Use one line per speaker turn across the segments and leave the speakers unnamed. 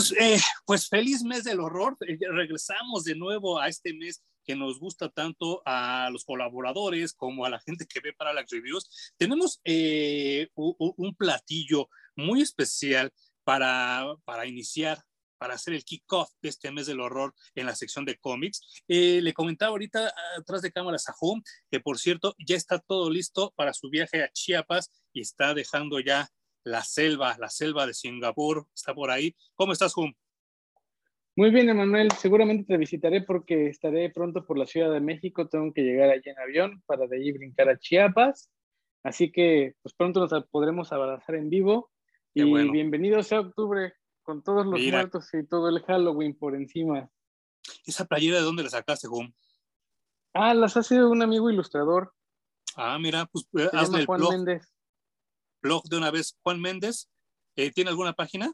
Amigos, eh, pues feliz mes del horror. Eh, regresamos de nuevo a este mes que nos gusta tanto a los colaboradores como a la gente que ve para las reviews. Tenemos eh, un, platillo muy especial para, para iniciar para hacer el kickoff de este mes del horror en la sección de cómics. le comentaba ahorita atrás de cámaras a Home que por cierto ya está todo listo para su viaje a Chiapas y está dejando ya la selva, la selva de Singapur, está por ahí. ¿Cómo estás, Hum?
Muy bien, Emanuel. Seguramente te visitaré porque estaré pronto por la Ciudad de México. Tengo que llegar allí en avión para de allí brincar a Chiapas. Así que pues pronto nos podremos abrazar en vivo. y bienvenido sea octubre con todos los muertos y todo el Halloween por encima.
¿Esa playera de dónde la sacaste, Hum?
Ah, las hace un amigo ilustrador.
Ah, mira, pues hazle el Juan Méndez blog de una vez, Juan Méndez. Eh, ¿Tiene alguna página?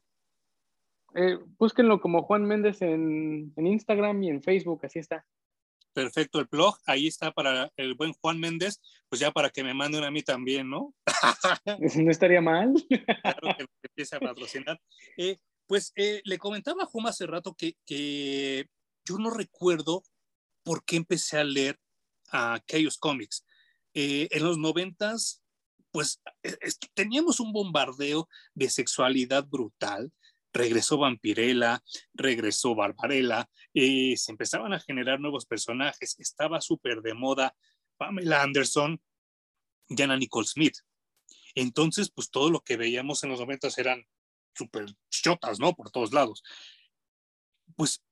Eh, búsquenlo como Juan Méndez en, Instagram y en Facebook, así está.
Perfecto, el blog, ahí está para el buen Juan Méndez, pues ya para que me manden a mí también, ¿no?
no estaría mal.
claro que empiece a patrocinar. Eh, pues le comentaba a Juan hace rato que, que, yo no recuerdo por qué empecé a leer a aquellos cómics. en los noventas pues teníamos un bombardeo de sexualidad brutal. Regresó Vampirella, regresó Barbarella, eh, se empezaban a generar nuevos personajes, estaba súper de moda Pamela Anderson, Jana Nicole Smith. Entonces, pues todo lo que veíamos en los momentos eran súper chotas, ¿no? Por todos lados. Pues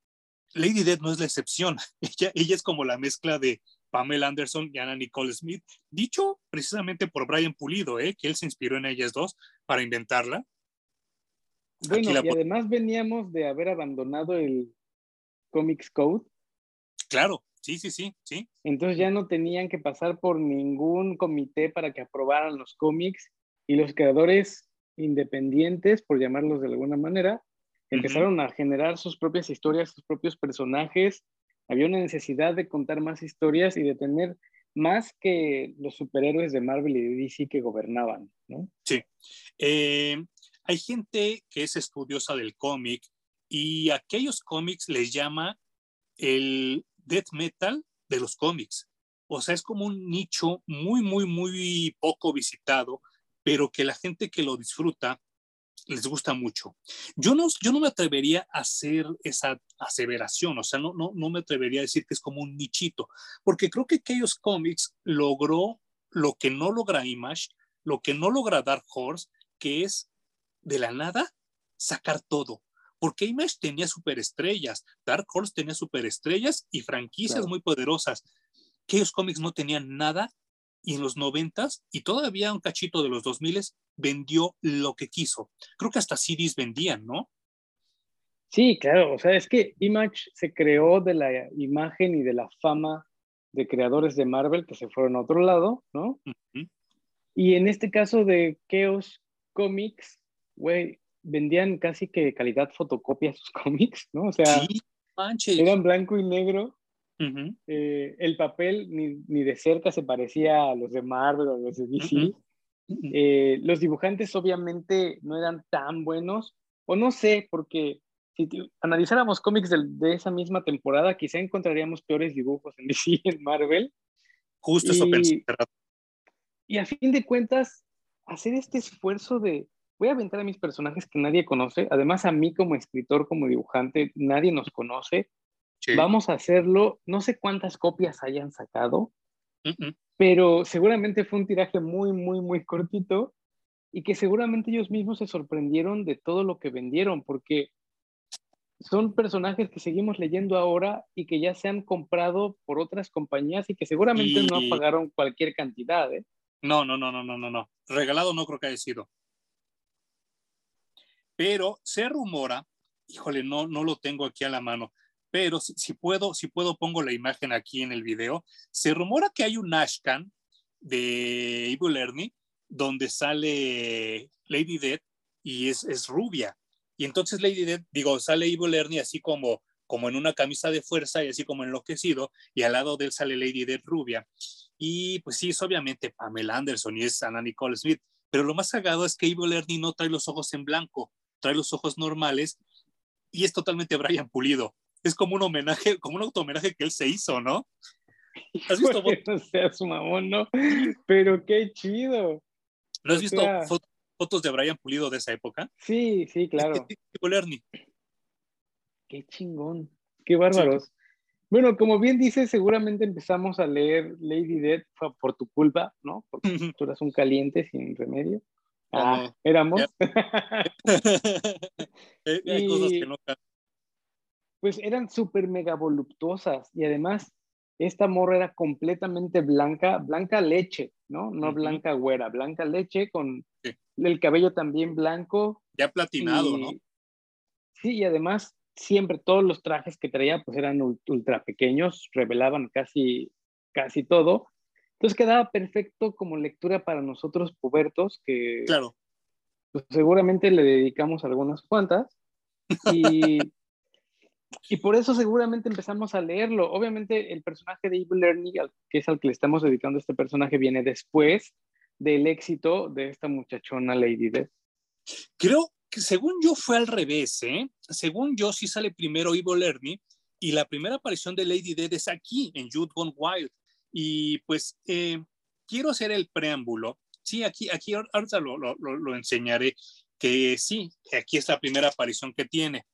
Lady Death no es la excepción. Ella, ella es como la mezcla de Pamela Anderson y Anna Nicole Smith, dicho precisamente por Brian Pulido, ¿eh? que él se inspiró en ellas dos para inventarla.
Bueno, y además veníamos de haber abandonado el Comics Code.
Claro, sí, sí, sí, sí.
Entonces ya no tenían que pasar por ningún comité para que aprobaran los cómics y los creadores independientes, por llamarlos de alguna manera, empezaron a generar sus propias historias, sus propios personajes, había una necesidad de contar más historias y de tener más que los superhéroes de Marvel y de DC que gobernaban, ¿no?
Sí. Eh, hay gente que es estudiosa del cómic y aquellos cómics les llama el death metal de los cómics. O sea, es como un nicho muy, muy, muy poco visitado, pero que la gente que lo disfruta les gusta mucho. Yo no, yo no me atrevería a hacer esa aseveración, o sea, no, no, no me atrevería a decir que es como un nichito, porque creo que aquellos cómics logró lo que no logra Image, lo que no logra Dark Horse, que es de la nada sacar todo. Porque Image tenía superestrellas, Dark Horse tenía superestrellas y franquicias muy poderosas. Aquellos cómics no tenían nada y en los noventas y todavía un cachito de los dos miles vendió lo que quiso. Creo que hasta CDs vendían, ¿no?
Sí, claro, o sea, es que Image se creó de la imagen y de la fama de creadores de Marvel que se fueron a otro lado, ¿no? Y en este caso de Chaos Comics, güey, vendían casi que calidad fotocopia sus cómics, ¿no? O sea, eran blanco y negro eh, el papel ni, ni, de cerca se parecía a los de Marvel o a los de DC. Eh, los dibujantes obviamente no eran tan buenos, o no sé, porque si analizáramos cómics de, de, esa misma temporada, quizá encontraríamos peores dibujos en DC en Marvel.
Justo y, eso pensé.
Y a fin de cuentas, hacer este esfuerzo de, voy a aventar a mis personajes que nadie conoce, además a mí como escritor, como dibujante, nadie nos conoce, Vamos a hacerlo, no sé cuántas copias hayan sacado, pero seguramente fue un tiraje muy, muy, muy cortito y que seguramente ellos mismos se sorprendieron de todo lo que vendieron, porque son personajes que seguimos leyendo ahora y que ya se han comprado por otras compañías y que seguramente no pagaron cualquier cantidad. ¿eh?
No, no, no, no, no, no, no. Regalado no creo que haya sido. Pero se rumora, híjole, no, no lo tengo aquí a la mano, pero si, puedo, si puedo pongo la imagen aquí en el video. Se rumora que hay un Ashcan de Evil Ernie donde sale Lady Dead y es, es rubia. Y entonces Lady Dead, digo, sale Evil Ernie así como, como en una camisa de fuerza y así como enloquecido, y al lado de él sale Lady Dead rubia. Y pues sí, es obviamente Pamela Anderson y es Anna Nicole Smith, pero lo más sagado es que Evil Ernie no trae los ojos en blanco, trae los ojos normales y es totalmente Brian Pulido. Es como un homenaje, como un auto homenaje que él se hizo, ¿no?
¿Has visto no seas mamón, ¿no? Pero qué chido.
¿No has visto fotos de Brian Pulido de esa época?
Sí, sí, claro. Qué chingón. Qué bárbaros. Bueno, como bien dices, seguramente empezamos a leer Lady Dead por tu culpa, ¿no? Porque tú eras un caliente sin remedio. Ah, éramos.
Eh, hay cosas que no
Pues eran súper mega voluptuosas y además esta morra era completamente blanca, blanca leche, ¿no? No blanca güera, blanca leche con el cabello también blanco.
Ya platinado, ¿no?
Sí, y además siempre todos los trajes que traía pues eran ultra pequeños, revelaban casi, casi todo. Entonces quedaba perfecto como lectura para nosotros pubertos que
claro.
Pues, seguramente le dedicamos algunas cuantas y, y por eso seguramente empezamos a leerlo. Obviamente el personaje de Evil Ernie, que es al que le estamos dedicando este personaje, viene después del éxito de esta muchachona Lady Death.
Creo según yo fue al revés, ¿eh? Según yo sí sale primero Evil Ernie y la primera aparición de Lady Dead es aquí, en Youth Gone Wild. Y pues eh, quiero hacer el preámbulo. Sí, aquí, aquí ahorita lo, enseñaré, que sí, aquí es la primera aparición que tiene.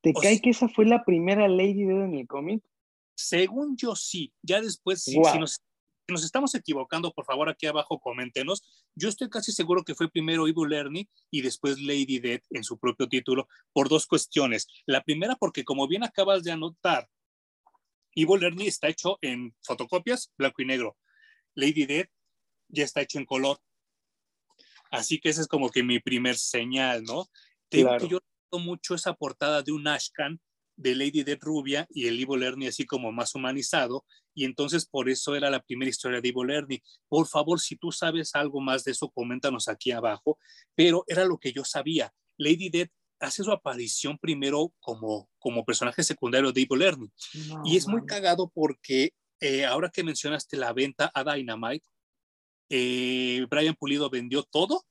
¿Te cae que esa fue la primera Lady Dead en el cómic?
Según yo sí, ya después, si, nos, nos estamos equivocando, por favor, aquí abajo coméntenos. Yo estoy casi seguro que fue primero Evil Ernie y después Lady Dead en su propio título por dos cuestiones. La primera, porque como bien acabas de anotar, Evil Ernie está hecho en fotocopias, blanco y negro. Lady Dead ya está hecho en color. Así que esa es como que mi primer señal, ¿no? Que yo mucho esa portada de un Ashcan de Lady Dead rubia y el Evil Ernie así como más humanizado, y entonces por eso era la primera historia de Evil Ernie. Por favor, si tú sabes algo más de eso, coméntanos aquí abajo, pero era lo que yo sabía. Lady Dead hace su aparición primero como, como personaje secundario de Evil Ernie, y es muy cagado porque eh, ahora que mencionaste la venta a Dynamite, eh, Brian Pulido vendió todo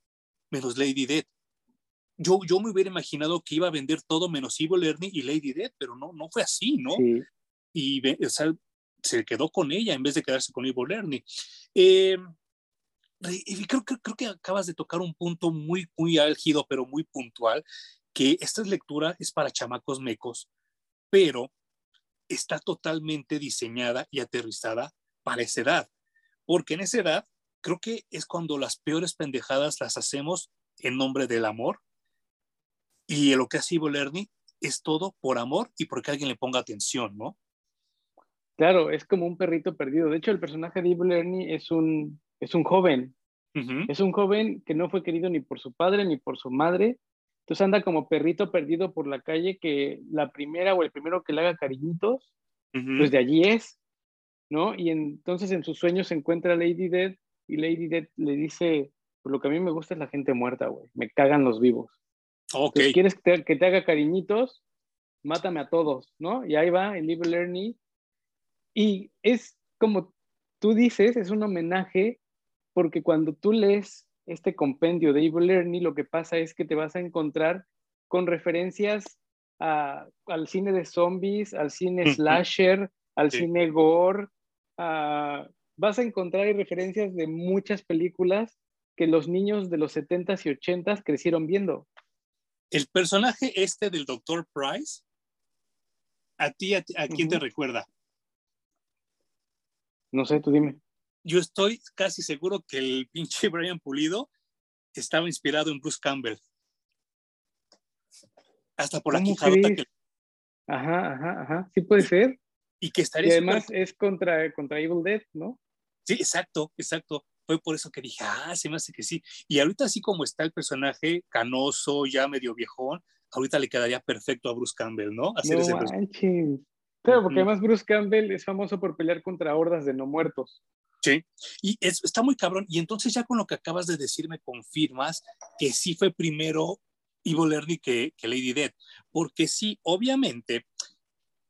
menos Lady Dead yo, yo me hubiera imaginado que iba a vender todo menos Evil Ernie y Lady Dead, pero no, no fue así, ¿no? Y o sea, se quedó con ella en vez de quedarse con Evil Ernie. Eh, y creo, creo, creo, que acabas de tocar un punto muy, muy álgido, pero muy puntual, que esta lectura es para chamacos mecos, pero está totalmente diseñada y aterrizada para esa edad. Porque en esa edad creo que es cuando las peores pendejadas las hacemos en nombre del amor y lo que hace Ivo Lerny es todo por amor y porque alguien le ponga atención, ¿no?
Claro, es como un perrito perdido. De hecho, el personaje de Ivo Lerny es un, es un joven. Es un joven que no fue querido ni por su padre ni por su madre. Entonces anda como perrito perdido por la calle que la primera o el primero que le haga cariñitos, pues de allí es, ¿no? Y entonces en sus sueños se encuentra Lady Dead y Lady Dead le dice, pues lo que a mí me gusta es la gente muerta, güey. Me cagan los vivos.
Ok.
¿Quieres que te, haga cariñitos? Mátame a todos, ¿no? Y ahí va el Evil Ernie. Y es como tú dices, es un homenaje porque cuando tú lees este compendio de Evil Ernie, lo que pasa es que te vas a encontrar con referencias al cine de zombies, al cine slasher, al cine gore. vas a encontrar referencias de muchas películas que los niños de los 70s y 80s crecieron viendo.
El personaje este del Dr. Price, ¿a ti, a, quién te recuerda?
No sé, tú dime.
Yo estoy casi seguro que el pinche Brian Pulido estaba inspirado en Bruce Campbell. Hasta por la quijadota que...
Ajá, ajá, ajá. Sí puede ser.
Y que estaría.
Y además es contra, contra Evil Dead, ¿no?
Sí, exacto, exacto fue por eso que dije, ah, se me hace que sí. Y ahorita así como está el personaje canoso, ya medio viejón, ahorita le quedaría perfecto a Bruce Campbell, ¿no?
Hacer ese Claro, porque además Bruce Campbell es famoso por pelear contra hordas de no muertos.
Sí, y está muy cabrón. Y entonces ya con lo que acabas de decir me confirmas que sí fue primero Evil Ernie que, que Lady Dead. Porque sí, obviamente,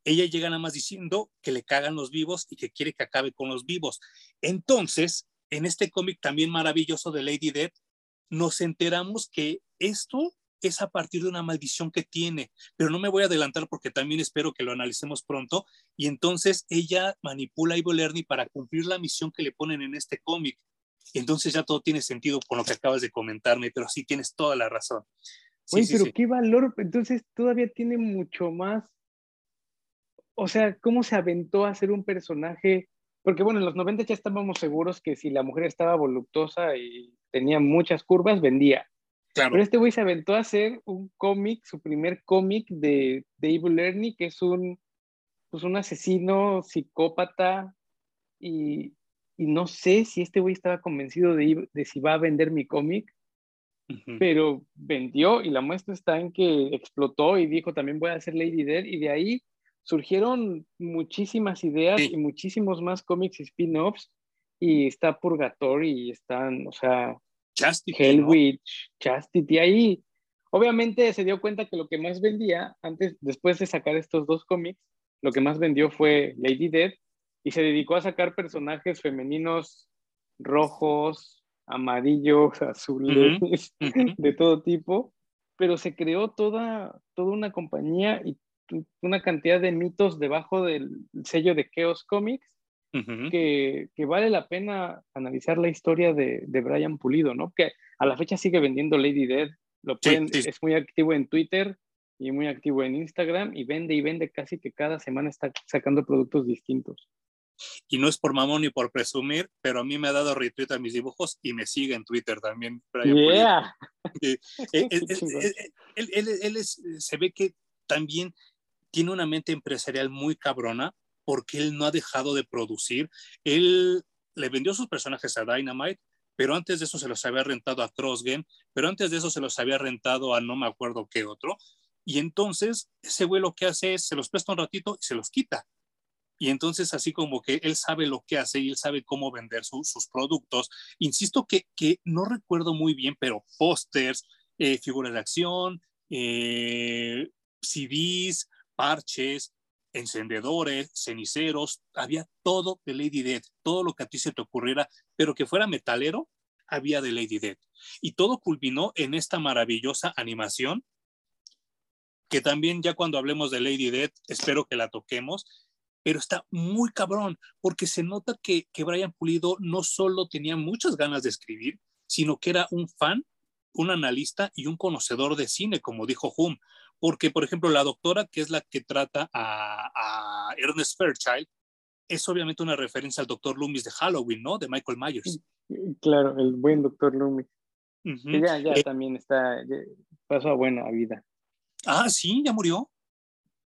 ella llega nada más diciendo que le cagan los vivos y que quiere que acabe con los vivos. Entonces, en este cómic también maravilloso de Lady Death, nos enteramos que esto es a partir de una maldición que tiene, pero no me voy a adelantar porque también espero que lo analicemos pronto. Y entonces ella manipula a Evil Ernie para cumplir la misión que le ponen en este cómic. Entonces ya todo tiene sentido con lo que acabas de comentarme, pero sí tienes toda la razón.
Oye, pero qué valor, entonces todavía tiene mucho más. O sea, ¿cómo se aventó a ser un personaje? Porque bueno, en los 90 ya estábamos seguros que si la mujer estaba voluptuosa y tenía muchas curvas, vendía. Claro. Pero este güey se aventó a hacer un cómic, su primer cómic de, Evil Ernie, que es un, pues un asesino psicópata y, y no sé si este güey estaba convencido de, de si va a vender mi cómic pero vendió y la muestra está en que explotó y dijo también voy a hacer Lady Dead y de ahí surgieron muchísimas ideas y muchísimos más cómics y spin-offs y está Purgatory y están, o sea,
Chastity,
Hellwitch, Chastity, ahí obviamente se dio cuenta que lo que más vendía antes, después de sacar estos dos cómics, lo que más vendió fue Lady Dead y se dedicó a sacar personajes femeninos rojos, amarillos, azules, de todo tipo, pero se creó toda, toda una compañía y una cantidad de mitos debajo del sello de Chaos Comics que, que, vale la pena analizar la historia de, de, Brian Pulido, ¿no? Que a la fecha sigue vendiendo Lady Dead, lo pueden, es muy activo en Twitter y muy activo en Instagram y vende y vende casi que cada semana está sacando productos distintos.
Y no es por mamón ni por presumir, pero a mí me ha dado retweet a mis dibujos y me sigue en Twitter también.
Yeah.
él, es, se ve que también tiene una mente empresarial muy cabrona porque él no ha dejado de producir. Él le vendió sus personajes a Dynamite, pero antes de eso se los había rentado a Crossgen, pero antes de eso se los había rentado a no me acuerdo qué otro. Y entonces ese güey lo que hace es se los presta un ratito y se los quita. Y entonces así como que él sabe lo que hace y él sabe cómo vender sus productos. Insisto que, que, no recuerdo muy bien, pero pósters, eh, figuras de acción, eh, CDs, parches, encendedores, ceniceros, había todo de Lady Dead, todo lo que a ti se te ocurriera, pero que fuera metalero, había de Lady Dead. Y todo culminó en esta maravillosa animación, que también ya cuando hablemos de Lady Dead, espero que la toquemos, pero está muy cabrón, porque se nota que, que Brian Pulido no solo tenía muchas ganas de escribir, sino que era un fan, un analista y un conocedor de cine, como dijo Hum. Porque, por ejemplo, la doctora, que es la que trata a, Ernest Fairchild, es obviamente una referencia al doctor Loomis de Halloween, ¿no? De Michael Myers.
Claro, el buen doctor Loomis. ya, ya eh, también está, pasó a buena vida.
Ah, sí, ya murió.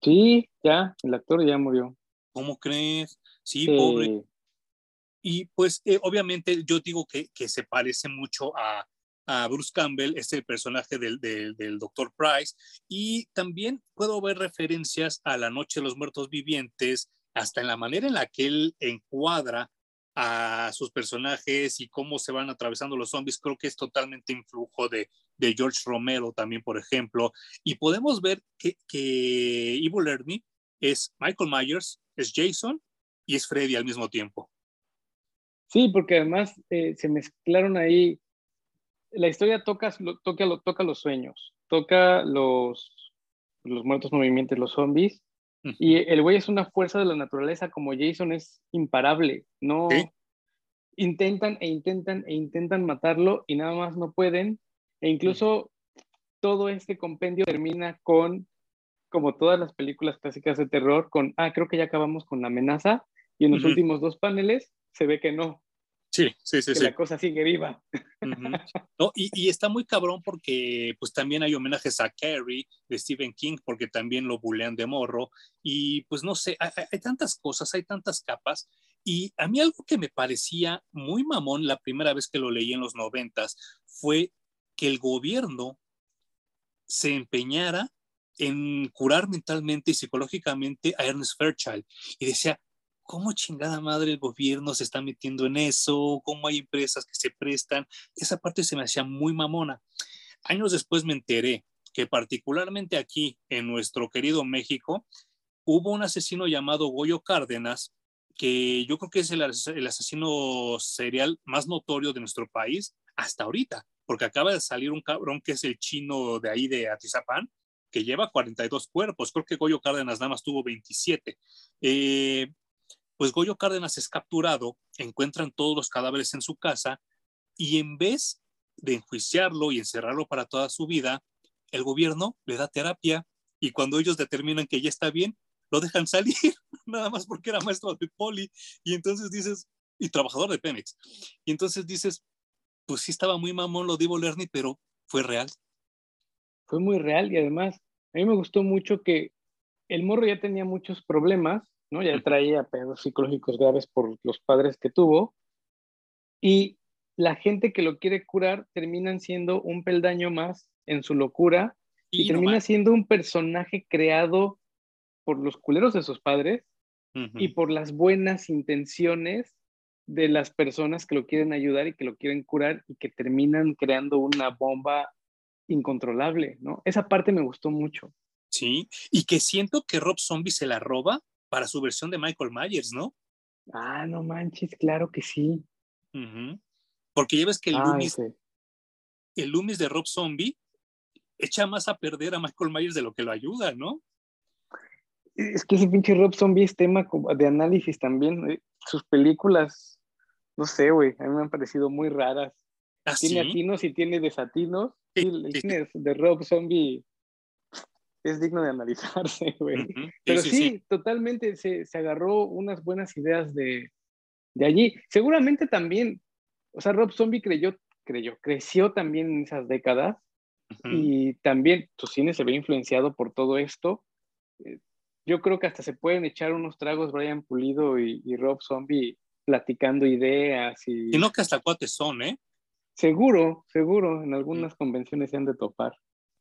Sí, ya, el actor ya murió.
¿cómo crees? Sí, pobre. Y pues eh, obviamente yo digo que, que, se parece mucho a, a Bruce Campbell, este personaje del, del, del. Price, y también puedo ver referencias a La Noche de los Muertos Vivientes, hasta en la manera en la que él encuadra a sus personajes y cómo se van atravesando los zombies, creo que es totalmente influjo de, de George Romero también, por ejemplo, y podemos ver que, que Evil Ernie es Michael Myers, es Jason y es Freddy al mismo tiempo.
Sí, porque además eh, se mezclaron ahí. La historia toca, toca, toca los sueños, toca los, los muertos movimientos, los zombies. Y el güey es una fuerza de la naturaleza, como Jason es imparable. No intentan e intentan e intentan matarlo y nada más no pueden. E incluso todo este compendio termina con como todas las películas clásicas de terror, con, ah, creo que ya acabamos con la amenaza, y en los últimos dos paneles se ve que no.
Sí, sí, sí.
Que la cosa sigue viva.
no, y, y, está muy cabrón porque pues también hay homenajes a Carrie de Stephen King porque también lo bulean de morro y pues no sé, hay, hay, tantas cosas, hay tantas capas y a mí algo que me parecía muy mamón la primera vez que lo leí en los noventas fue que el gobierno se empeñara en curar mentalmente y psicológicamente a Ernest Fairchild. Y decía, ¿cómo chingada madre el gobierno se está metiendo en eso? ¿Cómo hay empresas que se prestan? Esa parte se me hacía muy mamona. Años después me enteré que particularmente aquí en nuestro querido México hubo un asesino llamado Goyo Cárdenas, que yo creo que es el, el asesino serial más notorio de nuestro país hasta ahorita. porque acaba de salir un cabrón que es el chino de ahí de Atizapán, que lleva 42 cuerpos, creo que Goyo Cárdenas nada más tuvo 27. Eh, pues Goyo Cárdenas es capturado, encuentran todos los cadáveres en su casa y en vez de enjuiciarlo y encerrarlo para toda su vida, el gobierno le da terapia y cuando ellos determinan que ya está bien, lo dejan salir, nada más porque era maestro de poli. Y entonces dices, y trabajador de Pemex. Y entonces dices, pues sí estaba muy mamón lo Divo Lerny, pero fue real.
Fue muy real y además a mí me gustó mucho que el morro ya tenía muchos problemas, ¿no? Ya traía pedos psicológicos graves por los padres que tuvo. Y la gente que lo quiere curar terminan siendo un peldaño más en su locura y, termina siendo un personaje creado por los culeros de sus padres y por las buenas intenciones de las personas que lo quieren ayudar y que lo quieren curar y que terminan creando una bomba incontrolable, ¿no? Esa parte me gustó mucho.
Sí, y que siento que Rob Zombie se la roba para su versión de Michael Myers, ¿no?
Ah, no manches, claro que sí.
Porque ya ves que el Loomis, el Loomis de Rob Zombie echa más a perder a Michael Myers de lo que lo ayuda, ¿no?
Es que ese pinche Rob Zombie es tema de análisis también. ¿eh? Sus películas, no sé, güey, a mí me han parecido muy raras. ¿Ah, tiene atinos y tiene desatinos. el cine de Rob Zombie es digno de analizarse, güey. Pero sí, totalmente se, se, agarró unas buenas ideas de, de allí. Seguramente también, o sea, Rob Zombie creyó, creyó, creció también en esas décadas y también su cine se ve influenciado por todo esto. Eh, yo creo que hasta se pueden echar unos tragos Brian Pulido y, Rob Zombie platicando ideas. Y...
y no que hasta cuates son, ¿eh?
Seguro, seguro, en algunas convenciones se han de topar.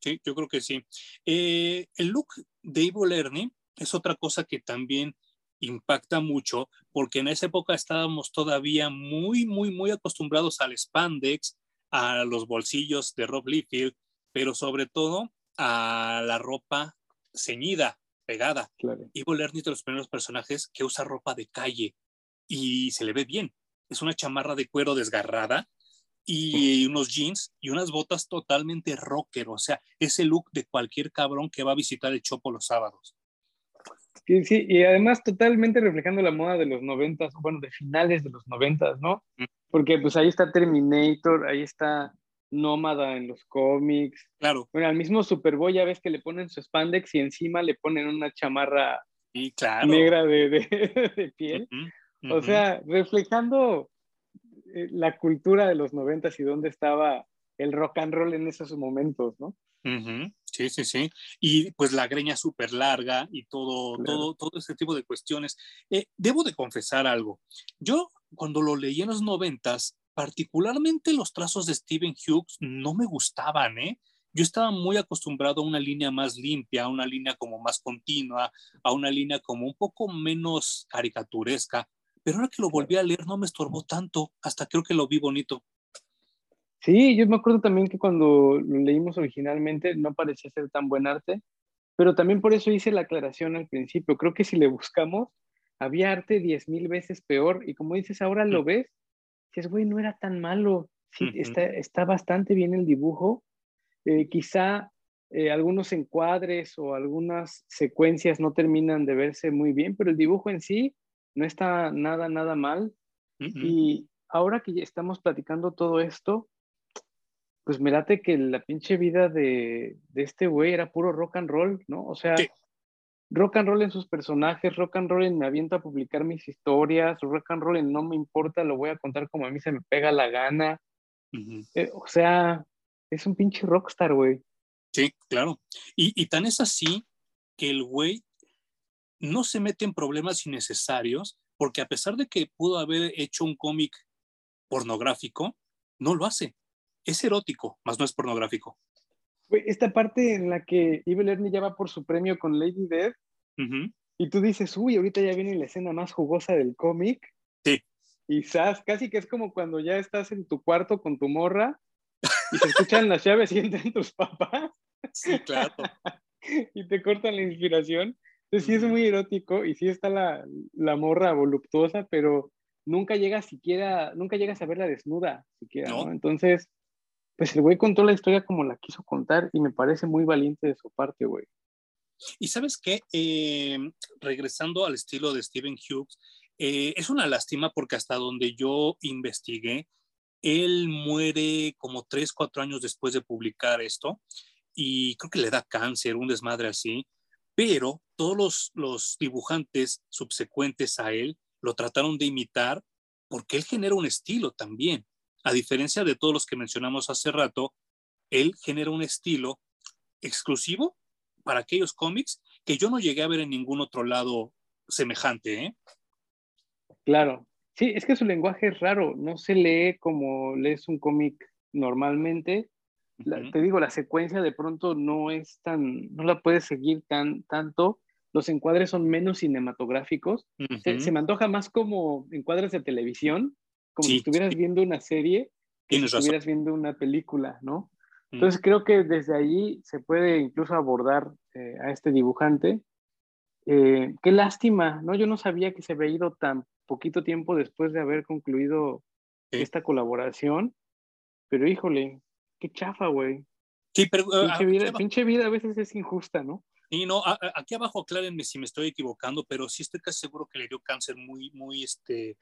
Sí, yo creo que sí. Eh, el look de Ivo Lerny es otra cosa que también impacta mucho, porque en esa época estábamos todavía muy, muy, muy acostumbrados al spandex, a los bolsillos de Rob Liefeld, pero sobre todo a la ropa ceñida, pegada. Claro. Ivo Lerny es de los primeros personajes que usa ropa de calle y se le ve bien. Es una chamarra de cuero desgarrada y unos jeans y unas botas totalmente rocker, o sea, ese look de cualquier cabrón que va a visitar el Chopo los sábados.
Sí, sí, y además totalmente reflejando la moda de los noventas, bueno, de finales de los noventas, ¿no? Mm. Porque pues ahí está Terminator, ahí está nómada en los cómics.
Claro.
Bueno, al mismo Superboy ya ves que le ponen su spandex y encima le ponen una chamarra negra de, de, piel. O sea, reflejando eh, la cultura de los noventas y dónde estaba el rock and roll en esos momentos, ¿no?
Sí, sí, sí. Y pues la greña súper larga y todo, todo, todo ese tipo de cuestiones. Eh, debo de confesar algo. Yo cuando lo leí en los noventas, particularmente los trazos de Stephen Hughes no me gustaban, ¿eh? Yo estaba muy acostumbrado a una línea más limpia, a una línea como más continua, a una línea como un poco menos caricaturesca, pero ahora que lo volví a leer no me estorbó tanto, hasta creo que lo vi bonito.
Sí, yo me acuerdo también que cuando lo leímos originalmente no parecía ser tan buen arte, pero también por eso hice la aclaración al principio. Creo que si le buscamos, había arte diez mil veces peor y como dices, ahora lo mm. ves es güey, no era tan malo, sí, está, está, bastante bien el dibujo. Eh, quizá eh, algunos encuadres o algunas secuencias no terminan de verse muy bien, pero el dibujo en sí no está nada, nada mal. Y ahora que ya estamos platicando todo esto, pues mirate que la pinche vida de, de este güey era puro rock and roll, ¿no? O sea, rock and roll en sus personajes, rock and roll en me aviento a publicar mis historias, rock and roll en no me importa, lo voy a contar como a mí se me pega la gana. Eh, o sea, es un pinche rockstar, güey.
Sí, claro. Y, y tan es así que el güey no se mete en problemas innecesarios porque a pesar de que pudo haber hecho un cómic pornográfico, no lo hace. Es erótico, más no es pornográfico
esta parte en la que Evil Ernie ya va por su premio con Lady Death, y tú dices, uy, ahorita ya viene la escena más jugosa del cómic.
Sí.
Y sabes, casi que es como cuando ya estás en tu cuarto con tu morra y se escuchan las llaves y entran tus papás.
Sí, claro.
y te cortan la inspiración. Entonces sí es muy erótico y sí está la, la morra voluptuosa, pero nunca llegas siquiera, nunca llegas a verla desnuda siquiera, ¿no? Entonces, pues el güey contó la historia como la quiso contar y me parece muy valiente de su parte, güey.
Y sabes qué, eh, regresando al estilo de Stephen Hughes, eh, es una lástima porque hasta donde yo investigué, él muere como tres, cuatro años después de publicar esto y creo que le da cáncer, un desmadre así, pero todos los, los dibujantes subsecuentes a él lo trataron de imitar porque él genera un estilo también. A diferencia de todos los que mencionamos hace rato, él genera un estilo exclusivo para aquellos cómics que yo no llegué a ver en ningún otro lado semejante. ¿eh?
Claro, sí, es que su lenguaje es raro, no se lee como lees un cómic normalmente. Te digo, la secuencia de pronto no es tan, no la puedes seguir tan tanto. Los encuadres son menos cinematográficos. se, me antoja más como encuadres de televisión, como si estuvieras viendo una serie, que si estuvieras viendo una película, ¿no? Entonces creo que desde allí se puede incluso abordar eh, a este dibujante. Eh, qué lástima, ¿no? Yo no sabía que se había ido tan poquito tiempo después de haber concluido esta colaboración, pero híjole, qué chafa, güey.
Sí, pero...
Ah, pinche, vida, pinche vida a veces es injusta, ¿no?
Y no, aquí abajo aclárenme si me estoy equivocando, pero sí estoy casi seguro que le dio cáncer muy, muy, este,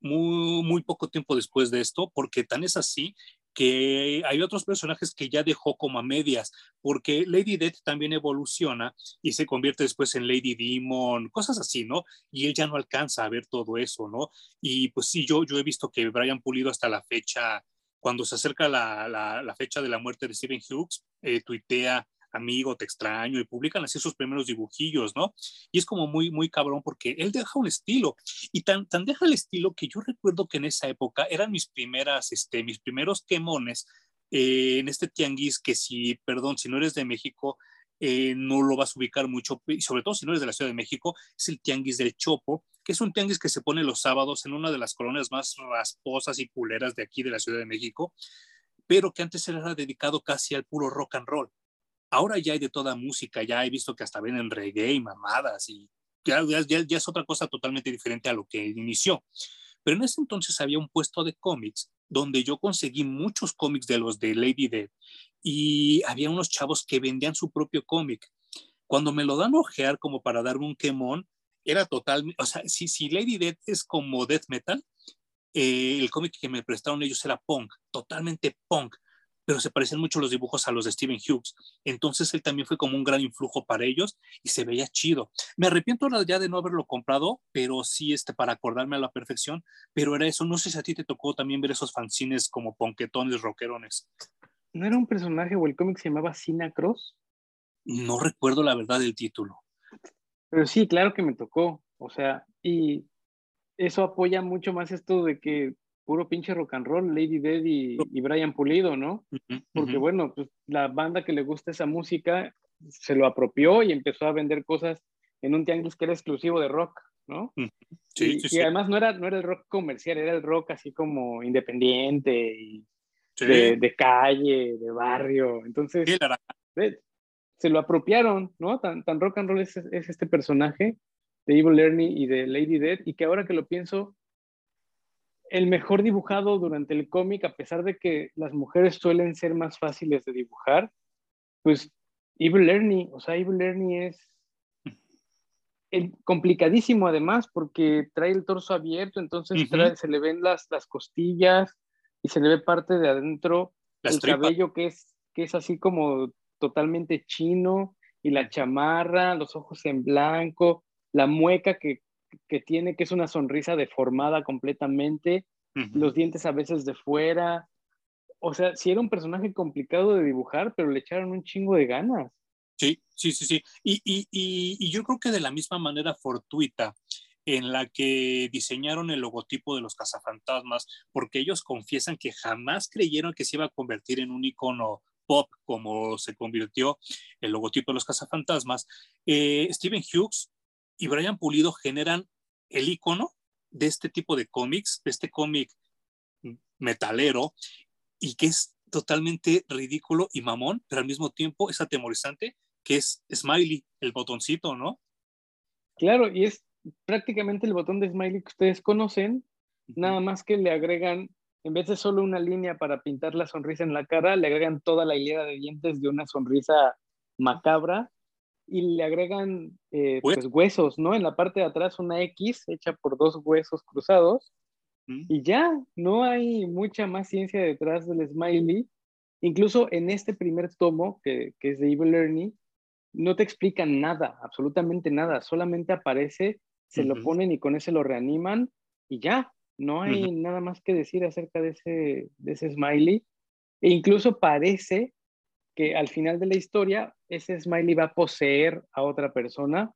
muy, muy poco tiempo después de esto, porque tan es así que hay otros personajes que ya dejó como a medias, porque Lady Death también evoluciona y se convierte después en Lady Demon, cosas así, ¿no? Y él ya no alcanza a ver todo eso, ¿no? Y pues sí, yo, yo he visto que Brian Pulido hasta la fecha, cuando se acerca la, la, fecha de la muerte de Stephen Hughes, eh, tuitea amigo, te extraño, y publican así sus primeros dibujillos, ¿no? Y es como muy, muy cabrón porque él deja un estilo, y tan, tan deja el estilo que yo recuerdo que en esa época eran mis primeras, este, mis primeros quemones eh, en este tianguis que si, perdón, si no eres de México, eh, no lo vas a ubicar mucho, y sobre todo si no eres de la Ciudad de México, es el Tianguis del Chopo, que es un tianguis que se pone los sábados en una de las colonias más rasposas y culeras de aquí de la Ciudad de México, pero que antes era dedicado casi al puro rock and roll. Ahora ya hay de toda música, ya he visto que hasta ven en reggae y mamadas y ya, ya, es otra cosa totalmente diferente a lo que inició. Pero en ese entonces había un puesto de cómics donde yo conseguí muchos cómics de los de Lady Dead y había unos chavos que vendían su propio cómic. Cuando me lo dan a ojear como para darme un quemón, era total, o sea, si, si Lady Dead es como death metal, eh, el cómic que me prestaron ellos era punk, totalmente punk pero se parecen mucho los dibujos a los de Stephen Hughes. Entonces él también fue como un gran influjo para ellos y se veía chido. Me arrepiento ahora ya de no haberlo comprado, pero sí este, para acordarme a la perfección, pero era eso. No sé si a ti te tocó también ver esos fanzines como ponquetones, rockerones.
¿No era un personaje o el cómic se llamaba Sina Cross?
No recuerdo la verdad del título.
Pero sí, claro que me tocó. O sea, y eso apoya mucho más esto de que puro pinche rock and roll, Lady Dead y, Brian Pulido, ¿no? Porque bueno, pues la banda que le gusta esa música se lo apropió y empezó a vender cosas en un tianguis que era exclusivo de rock, ¿no? Sí, y, sí, y además no era, no era el rock comercial, era el rock así como independiente y de, calle, de barrio. Entonces, se lo apropiaron, ¿no? Tan, tan rock and roll es, es este personaje de Evil Ernie y de Lady Dead, y que ahora que lo pienso, el mejor dibujado durante el cómic, a pesar de que las mujeres suelen ser más fáciles de dibujar, pues Evil Ernie, o sea, Evil Ernie es complicadísimo además porque trae el torso abierto, entonces se le ven las, las costillas y se le ve parte de adentro, el cabello que es, que es así como totalmente chino y la chamarra, los ojos en blanco, la mueca que que tiene, que es una sonrisa deformada completamente, los dientes a veces de fuera. O sea, sí era un personaje complicado de dibujar, pero le echaron un chingo de ganas.
Sí, sí, sí, sí. Y, y, y, yo creo que de la misma manera fortuita en la que diseñaron el logotipo de los cazafantasmas, porque ellos confiesan que jamás creyeron que se iba a convertir en un icono pop como se convirtió el logotipo de los cazafantasmas. Eh, Steven Hughes y Brian Pulido generan el icono de este tipo de cómics, de este cómic metalero, y que es totalmente ridículo y mamón, pero al mismo tiempo es atemorizante, que es Smiley, el botoncito, ¿no?
Claro, y es prácticamente el botón de Smiley que ustedes conocen, nada más que le agregan en vez de solo una línea para pintar la sonrisa en la cara, le agregan toda la hilera de dientes de una sonrisa macabra y le agregan eh, pues, huesos, ¿no? En la parte de atrás una X hecha por dos huesos cruzados y ya, no hay mucha más ciencia detrás del smiley. Incluso en este primer tomo, que, que es de Evil Ernie, no te explican nada, absolutamente nada, solamente aparece, se lo ponen y con ese lo reaniman y ya, no hay nada más que decir acerca de ese, de ese smiley. E incluso parece que al final de la historia ese smiley va a poseer a otra persona,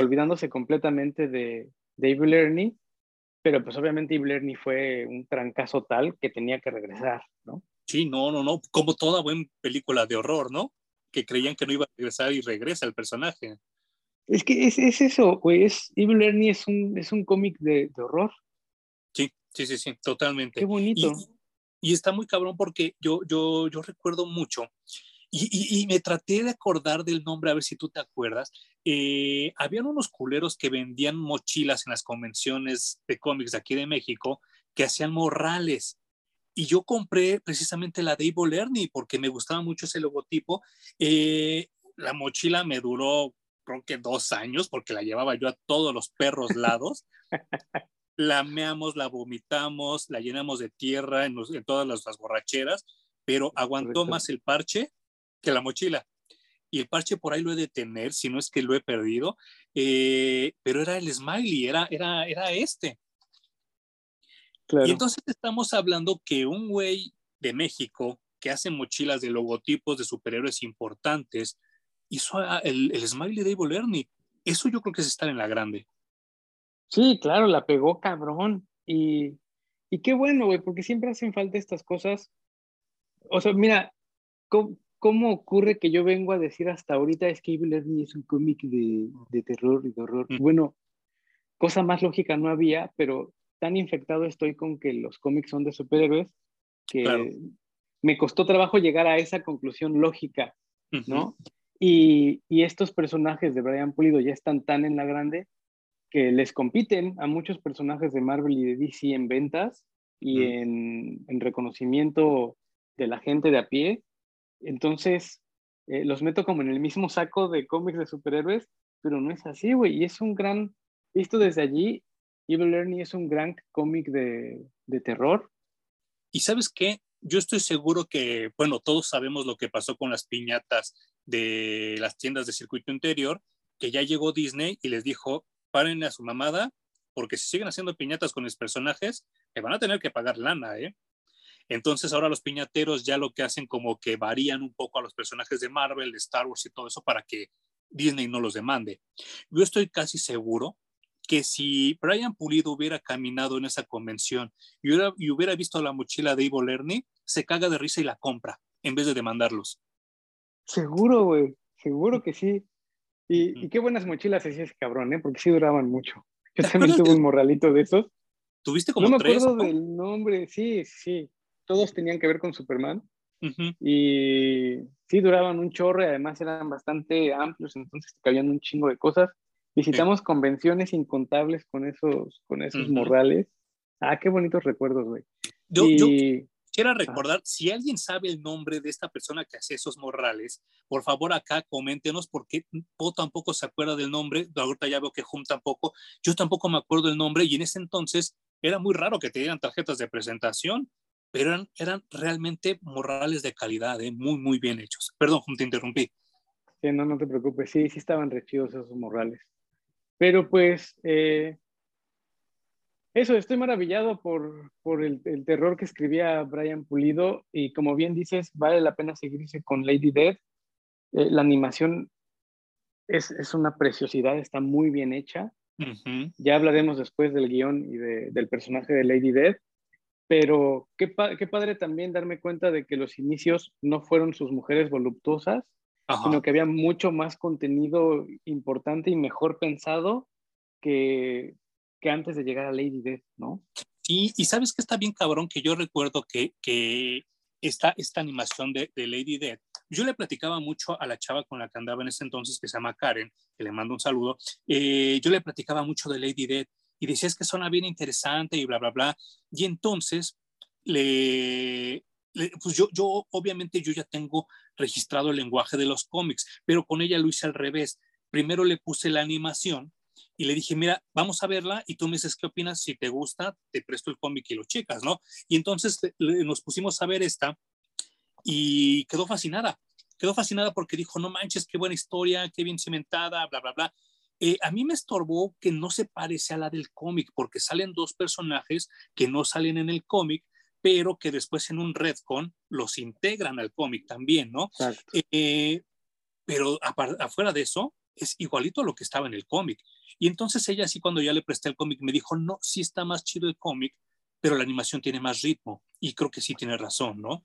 olvidándose completamente de, de Evil Ernie, pero pues obviamente Evil Ernie fue un trancazo tal que tenía que regresar, ¿no?
Sí, no, no, no, como toda buena película de horror, ¿no? Que creían que no iba a regresar y regresa el personaje.
Es que es, es eso, güey, es, Evil Ernie es un, es un cómic de, de horror.
Sí, sí, sí, totalmente.
Qué bonito.
Y, y, está muy cabrón porque yo, yo, yo recuerdo mucho y, me traté de acordar del nombre, a ver si tú te acuerdas. Eh, habían unos culeros que vendían mochilas en las convenciones de cómics de aquí de México que hacían morrales. Y yo compré precisamente la de Evil Ernie porque me gustaba mucho ese logotipo. Eh, la mochila me duró, creo que dos años porque la llevaba yo a todos los perros lados. la meamos, la vomitamos, la llenamos de tierra en, todas las, borracheras, pero aguantó más el parche que la mochila. Y el parche por ahí lo he de tener, si no es que lo he perdido, eh, pero era el smiley, era, era, era este. Y entonces estamos hablando que un güey de México que hace mochilas de logotipos de superhéroes importantes hizo el, el smiley de Evil Ernie. Eso yo creo que es estar en la grande.
Sí, claro, la pegó cabrón. Y, y qué bueno, güey, porque siempre hacen falta estas cosas. O sea, mira, ¿cómo ocurre que yo vengo a decir hasta ahorita es que Evil Ernie es un cómic de, de, terror y de horror? Mm. Bueno, cosa más lógica no había, pero tan infectado estoy con que los cómics son de superhéroes que me costó trabajo llegar a esa conclusión lógica, ¿no? y, y, estos personajes de Brian Pulido ya están tan en la grande que les compiten a muchos personajes de Marvel y de DC en ventas y en, en reconocimiento de la gente de a pie entonces, eh, los meto como en el mismo saco de cómics de superhéroes, pero no es así, güey. Y es un gran, visto desde allí, Evil Ernie es un gran cómic de, de terror.
Y sabes qué? Yo estoy seguro que, bueno, todos sabemos lo que pasó con las piñatas de las tiendas de circuito interior, que ya llegó Disney y les dijo, paren a su mamada, porque si siguen haciendo piñatas con los personajes, me van a tener que pagar lana, ¿eh? Entonces ahora los piñateros ya lo que hacen como que varían un poco a los personajes de Marvel, de Star Wars y todo eso para que Disney no los demande. Yo estoy casi seguro que si Brian Pulido hubiera caminado en esa convención y hubiera, y hubiera visto la mochila de Ivo Lerny, se caga de risa y la compra en vez de demandarlos.
Seguro, güey, seguro que sí. Y, qué buenas mochilas hacía ese cabrón, ¿eh? Porque sí duraban mucho. Yo también tuve un morralito de esos.
¿Tuviste como
No me acuerdo del nombre, sí, sí todos tenían que ver con Superman. Y sí, duraban un chorro y además eran bastante amplios, entonces cabían un chingo de cosas. Visitamos convenciones incontables con esos, con esos morrales. Ah, qué bonitos recuerdos, güey.
Yo, quiero recordar, si alguien sabe el nombre de esta persona que hace esos morrales, por favor acá coméntenos porque Po tampoco se acuerda del nombre, ahorita ya veo que Hum tampoco, yo tampoco me acuerdo el nombre y en ese entonces era muy raro que te dieran tarjetas de presentación pero eran, eran realmente morrales de calidad, ¿eh? muy, muy bien hechos. Perdón, te interrumpí.
Sí, no, no te preocupes, sí, sí estaban rechidos esos morrales. Pero pues, eh, eso, estoy maravillado por, por el, el, terror que escribía Brian Pulido y como bien dices, vale la pena seguirse con Lady Death. Eh, la animación es, es, una preciosidad, está muy bien hecha. Ya hablaremos después del guion y de, del personaje de Lady Death. Pero qué, qué, padre también darme cuenta de que los inicios no fueron sus mujeres voluptuosas, sino que había mucho más contenido importante y mejor pensado que, que antes de llegar a Lady Death, ¿no?
Sí, y sabes que está bien cabrón que yo recuerdo que, que esta, esta animación de, de Lady Death, yo le platicaba mucho a la chava con la que andaba en ese entonces, que se llama Karen, que le mando un saludo, eh, yo le platicaba mucho de Lady Death y decías que suena bien interesante y bla, bla, bla. Y entonces le, pues yo, yo, obviamente yo ya tengo registrado el lenguaje de los cómics, pero con ella lo hice al revés. Primero le puse la animación y le dije, mira, vamos a verla y tú me dices qué opinas, si te gusta, te presto el cómic y lo checas, ¿no? Y entonces nos pusimos a ver esta y quedó fascinada, quedó fascinada porque dijo, no manches, qué buena historia, qué bien cimentada, bla, bla, bla. Eh, a mí me estorbó que no se parece a la del cómic, porque salen dos personajes que no salen en el cómic, pero que después en un Redcon los integran al cómic también, ¿no? Eh, pero afuera de eso, es igualito a lo que estaba en el cómic. Y entonces ella sí, cuando ya le presté el cómic, me dijo, no, sí está más chido el cómic, pero la animación tiene más ritmo. Y creo que sí tiene razón, ¿no?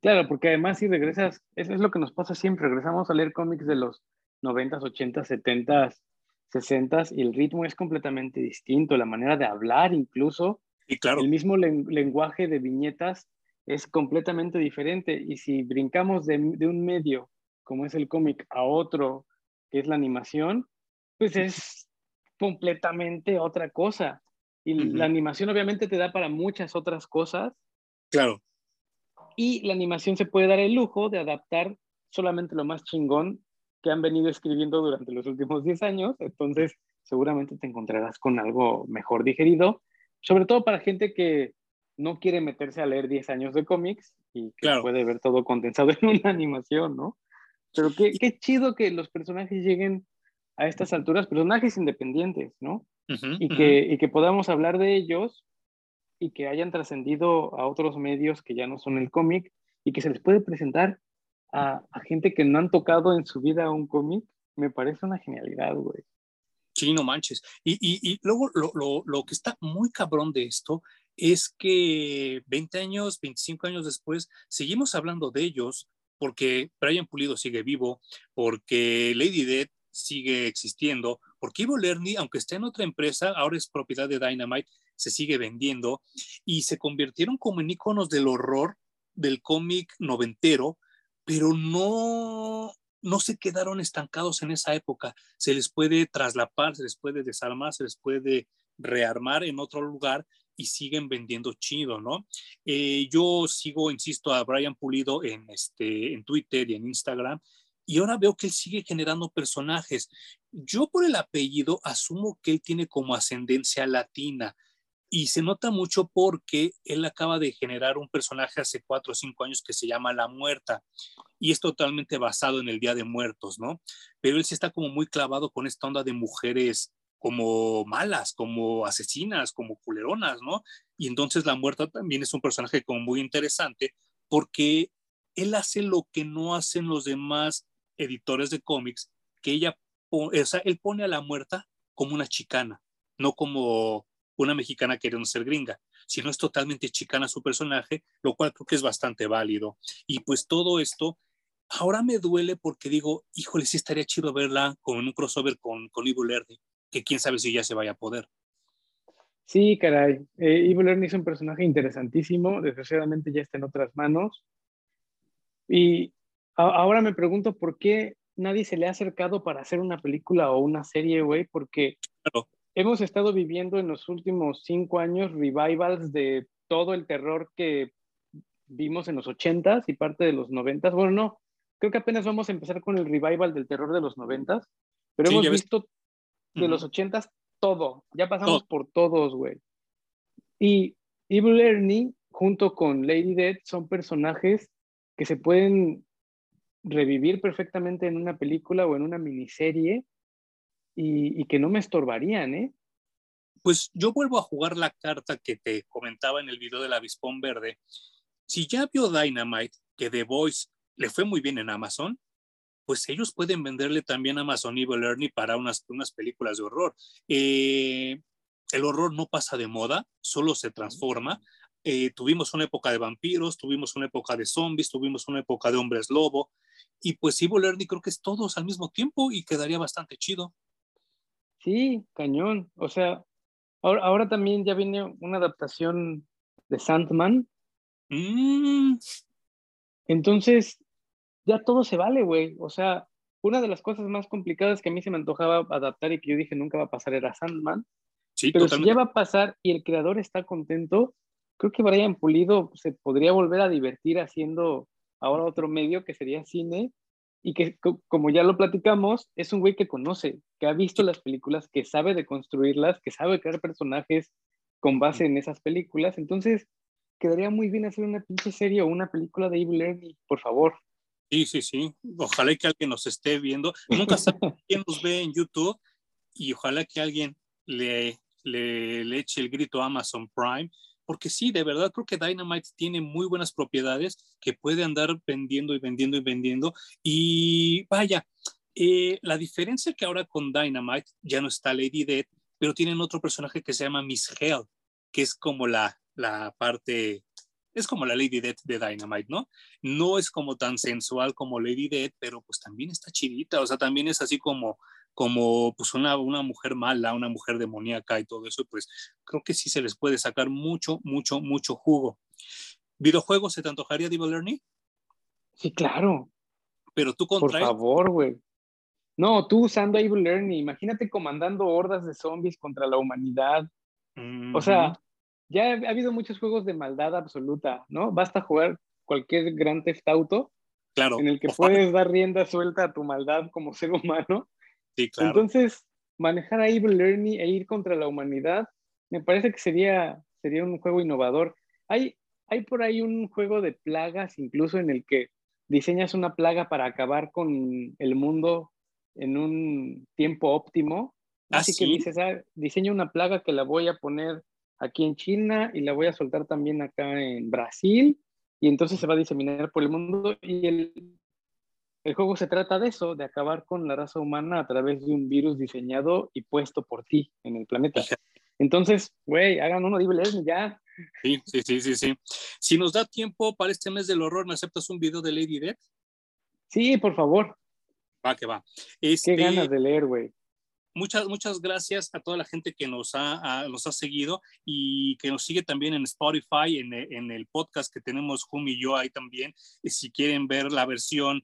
Claro, porque además si regresas, eso es lo que nos pasa siempre, regresamos a leer cómics de los 90, 80, 70, 60 y el ritmo es completamente distinto, la manera de hablar incluso,
y claro.
el mismo lenguaje de viñetas es completamente diferente. Y si brincamos de, de un medio como es el cómic a otro, que es la animación, pues es completamente otra cosa. Y la animación obviamente te da para muchas otras cosas.
Claro.
Y la animación se puede dar el lujo de adaptar solamente lo más chingón que han venido escribiendo durante los últimos 10 años. Entonces, seguramente te encontrarás con algo mejor digerido, sobre todo para gente que no quiere meterse a leer 10 años de cómics y que puede ver todo condensado en una animación, ¿no? Pero qué, qué chido que los personajes lleguen a estas alturas personajes independientes, ¿no? y, que, y que podamos hablar de ellos y que hayan trascendido a otros medios que ya no son el cómic y que se les puede presentar a, a, gente que no han tocado en su vida un cómic, me parece una genialidad, güey.
Sí, no manches. Y, y, y luego lo, lo, lo, que está muy cabrón de esto es que 20 años, 25 años después, seguimos hablando de ellos porque Brian Pulido sigue vivo, porque Lady Death sigue existiendo, porque Ivo Lerny, aunque está en otra empresa, ahora es propiedad de Dynamite, se sigue vendiendo y se convirtieron como en iconos del horror del cómic noventero, pero no, no se quedaron estancados en esa época. Se les puede traslapar, se les puede desarmar, se les puede rearmar en otro lugar siguen vendiendo chido, ¿no? Eh, yo sigo, insisto, a Brian Pulido en, este, en Twitter y en Instagram y ahora veo que él sigue generando personajes. Yo por el apellido asumo que él tiene como ascendencia latina y se nota mucho porque él acaba de generar un personaje hace cuatro o cinco años que se llama La Muerta y es totalmente basado en el Día de Muertos, ¿no? Pero él sí está como muy clavado con esta onda de mujeres como malas, como asesinas, como culeronas, ¿no? Y entonces La Muerta también es un personaje como muy interesante porque él hace lo que no hacen los demás editores de cómics que ella, o él pone a la muerta como una chicana, no como una mexicana queriendo ser gringa, sino es totalmente chicana su personaje, lo cual creo que es bastante válido. Y pues todo esto, ahora me duele porque digo, híjole, sí estaría chido verla con un crossover con, con Evil Ernie, que quién sabe si ya se vaya a poder.
Sí, caray. Eh, Evil Ernie es un personaje interesantísimo, desgraciadamente ya está en otras manos. Y ahora me pregunto por qué nadie se le ha acercado para hacer una película o una serie, güey, porque hemos estado viviendo en los últimos cinco años revivals de todo el terror que vimos en los ochentas y parte de los noventas. Bueno, no, creo que apenas vamos a empezar con el revival del terror de los noventas, pero hemos visto de los ochentas todo, ya pasamos por todos, güey. Y Evil Ernie, junto con Lady Dead, son personajes que se pueden revivir perfectamente en una película o en una miniserie y, que no me estorbarían, ¿eh?
Pues yo vuelvo a jugar la carta que te comentaba en el video del avispón verde. Si ya vio Dynamite que The Voice le fue muy bien en Amazon, pues ellos pueden venderle también a Amazon Evil Ernie para unas, unas películas de horror. Eh, el horror no pasa de moda, solo se transforma. Eh, tuvimos una época de vampiros, tuvimos una época de zombies, tuvimos una época de hombres lobo, y pues Evil Ernie creo que es todos al mismo tiempo y quedaría bastante chido.
Sí, cañón. O sea, ahora, ahora también ya viene una adaptación de Sandman.
Mm.
Entonces, ya todo se vale, güey. O sea, una de las cosas más complicadas que a mí se me antojaba adaptar y que yo dije nunca va a pasar era Sandman.
Sí,
Pero si ya va a pasar y el creador está contento, creo que Brian Pulido se podría volver a divertir haciendo ahora otro medio que sería cine y que como ya lo platicamos, es un güey que conoce, que ha visto las películas, que sabe de construirlas, que sabe crear personajes con base en esas películas. Entonces, quedaría muy bien hacer una pinche serie o una película de Evil Ernie, por favor.
Sí, sí, sí. Ojalá que alguien nos esté viendo. Nunca sabe quién nos ve en YouTube y ojalá que alguien le, le, le eche el grito a Amazon Prime porque sí, de verdad creo que Dynamite tiene muy buenas propiedades que puede andar vendiendo y vendiendo y vendiendo. Y vaya, eh, la diferencia que ahora con Dynamite ya no está Lady Death, pero tienen otro personaje que se llama Miss Hell, que es como la, la parte, es como la Lady Death de Dynamite, ¿no? No es como tan sensual como Lady Death, pero pues también está chidita, o sea, también es así como como pues una, una mujer mala, una mujer demoníaca y todo eso, pues creo que sí se les puede sacar mucho, mucho, mucho jugo. ¿Videojuegos se te antojaría, Divo Learning?
Sí, claro.
Pero tú
contra Por favor, güey. No, tú usando Evil Learning, imagínate comandando hordas de zombies contra la humanidad. O sea, ya ha habido muchos juegos de maldad absoluta, ¿no? Basta jugar cualquier gran Theft Auto
claro.
en el que puedes dar rienda suelta a tu maldad como ser humano entonces, manejar a Evil Learning e ir contra la humanidad, me parece que sería, sería un juego innovador. Hay, hay por ahí un juego de plagas, incluso en el que diseñas una plaga para acabar con el mundo en un tiempo óptimo. ¿Ah, Así que dices, ah, diseño una plaga que la voy a poner aquí en China y la voy a soltar también acá en Brasil y entonces se va a diseminar por el mundo y el el juego se trata de eso, de acabar con la raza humana a través de un virus diseñado y puesto por ti en el planeta. Entonces, güey, hagan uno de Evil ya.
Sí, sí, sí, sí, sí. Si nos da tiempo para este mes del horror, ¿me aceptas un video de Lady Death?
Sí, por favor.
Va, que va.
Qué este, ganas de leer, güey.
Muchas, muchas gracias a toda la gente que nos ha, nos ha seguido y que nos sigue también en Spotify, en, en el podcast que tenemos Jum y yo ahí también. Si quieren ver la versión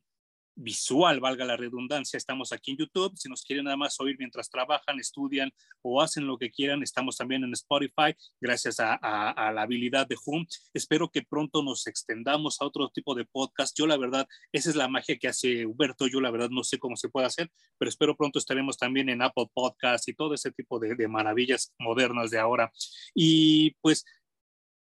visual, valga la redundancia, estamos aquí en YouTube. Si nos quieren nada más oír mientras trabajan, estudian o hacen lo que quieran, estamos también en Spotify, gracias a, la habilidad de Hum. Espero que pronto nos extendamos a otro tipo de podcast. Yo la verdad, esa es la magia que hace Huberto. Yo la verdad no sé cómo se puede hacer, pero espero pronto estaremos también en Apple Podcast y todo ese tipo de, de maravillas modernas de ahora. Y pues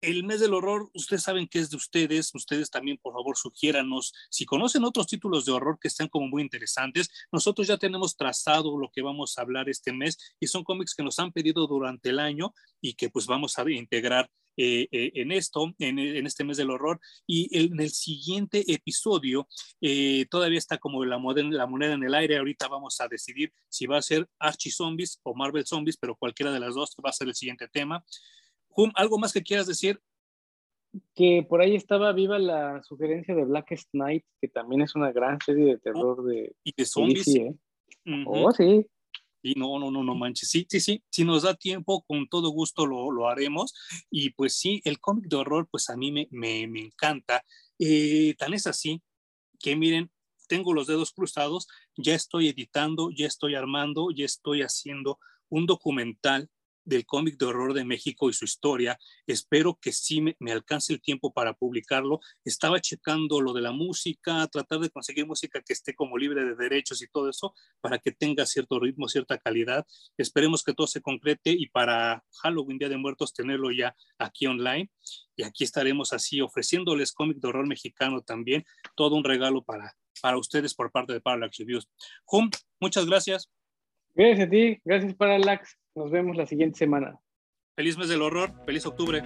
el mes del horror, ustedes saben que es de ustedes, ustedes también por favor sugiéranos, si conocen otros títulos de horror que están como muy interesantes, nosotros ya tenemos trazado lo que vamos a hablar este mes y son cómics que nos han pedido durante el año y que pues vamos a integrar eh, eh, en esto, en, este mes del horror. Y en el siguiente episodio eh, todavía está como la, la moneda en el aire. Ahorita vamos a decidir si va a ser Archie Zombies o Marvel Zombies, pero cualquiera de las dos va a ser el siguiente tema. ¿Algo más que quieras decir?
Que por ahí estaba viva la sugerencia de Blackest Night, que también es una gran serie de terror de...
Y de zombies.
¿eh? Oh, sí.
Y no, no, no, no manches. Sí, sí, sí. Si nos da tiempo, con todo gusto lo, lo haremos. Y pues sí, el cómic de horror, pues a mí me, me, me encanta. Eh, tan es así que miren, tengo los dedos cruzados, ya estoy editando, ya estoy armando, ya estoy haciendo un documental del cómic de horror de México y su historia. Espero que sí me, alcance el tiempo para publicarlo. Estaba checando lo de la música, tratar de conseguir música que esté como libre de derechos y todo eso para que tenga cierto ritmo, cierta calidad. Esperemos que todo se concrete y para Halloween, Día de Muertos, tenerlo ya aquí online. Y aquí estaremos así ofreciéndoles cómic de horror mexicano también, todo un regalo para, para ustedes por parte de Parallax Reviews. Hum, muchas gracias.
Gracias a ti, gracias Parallax. Nos vemos la siguiente semana.
Feliz mes del horror, feliz octubre.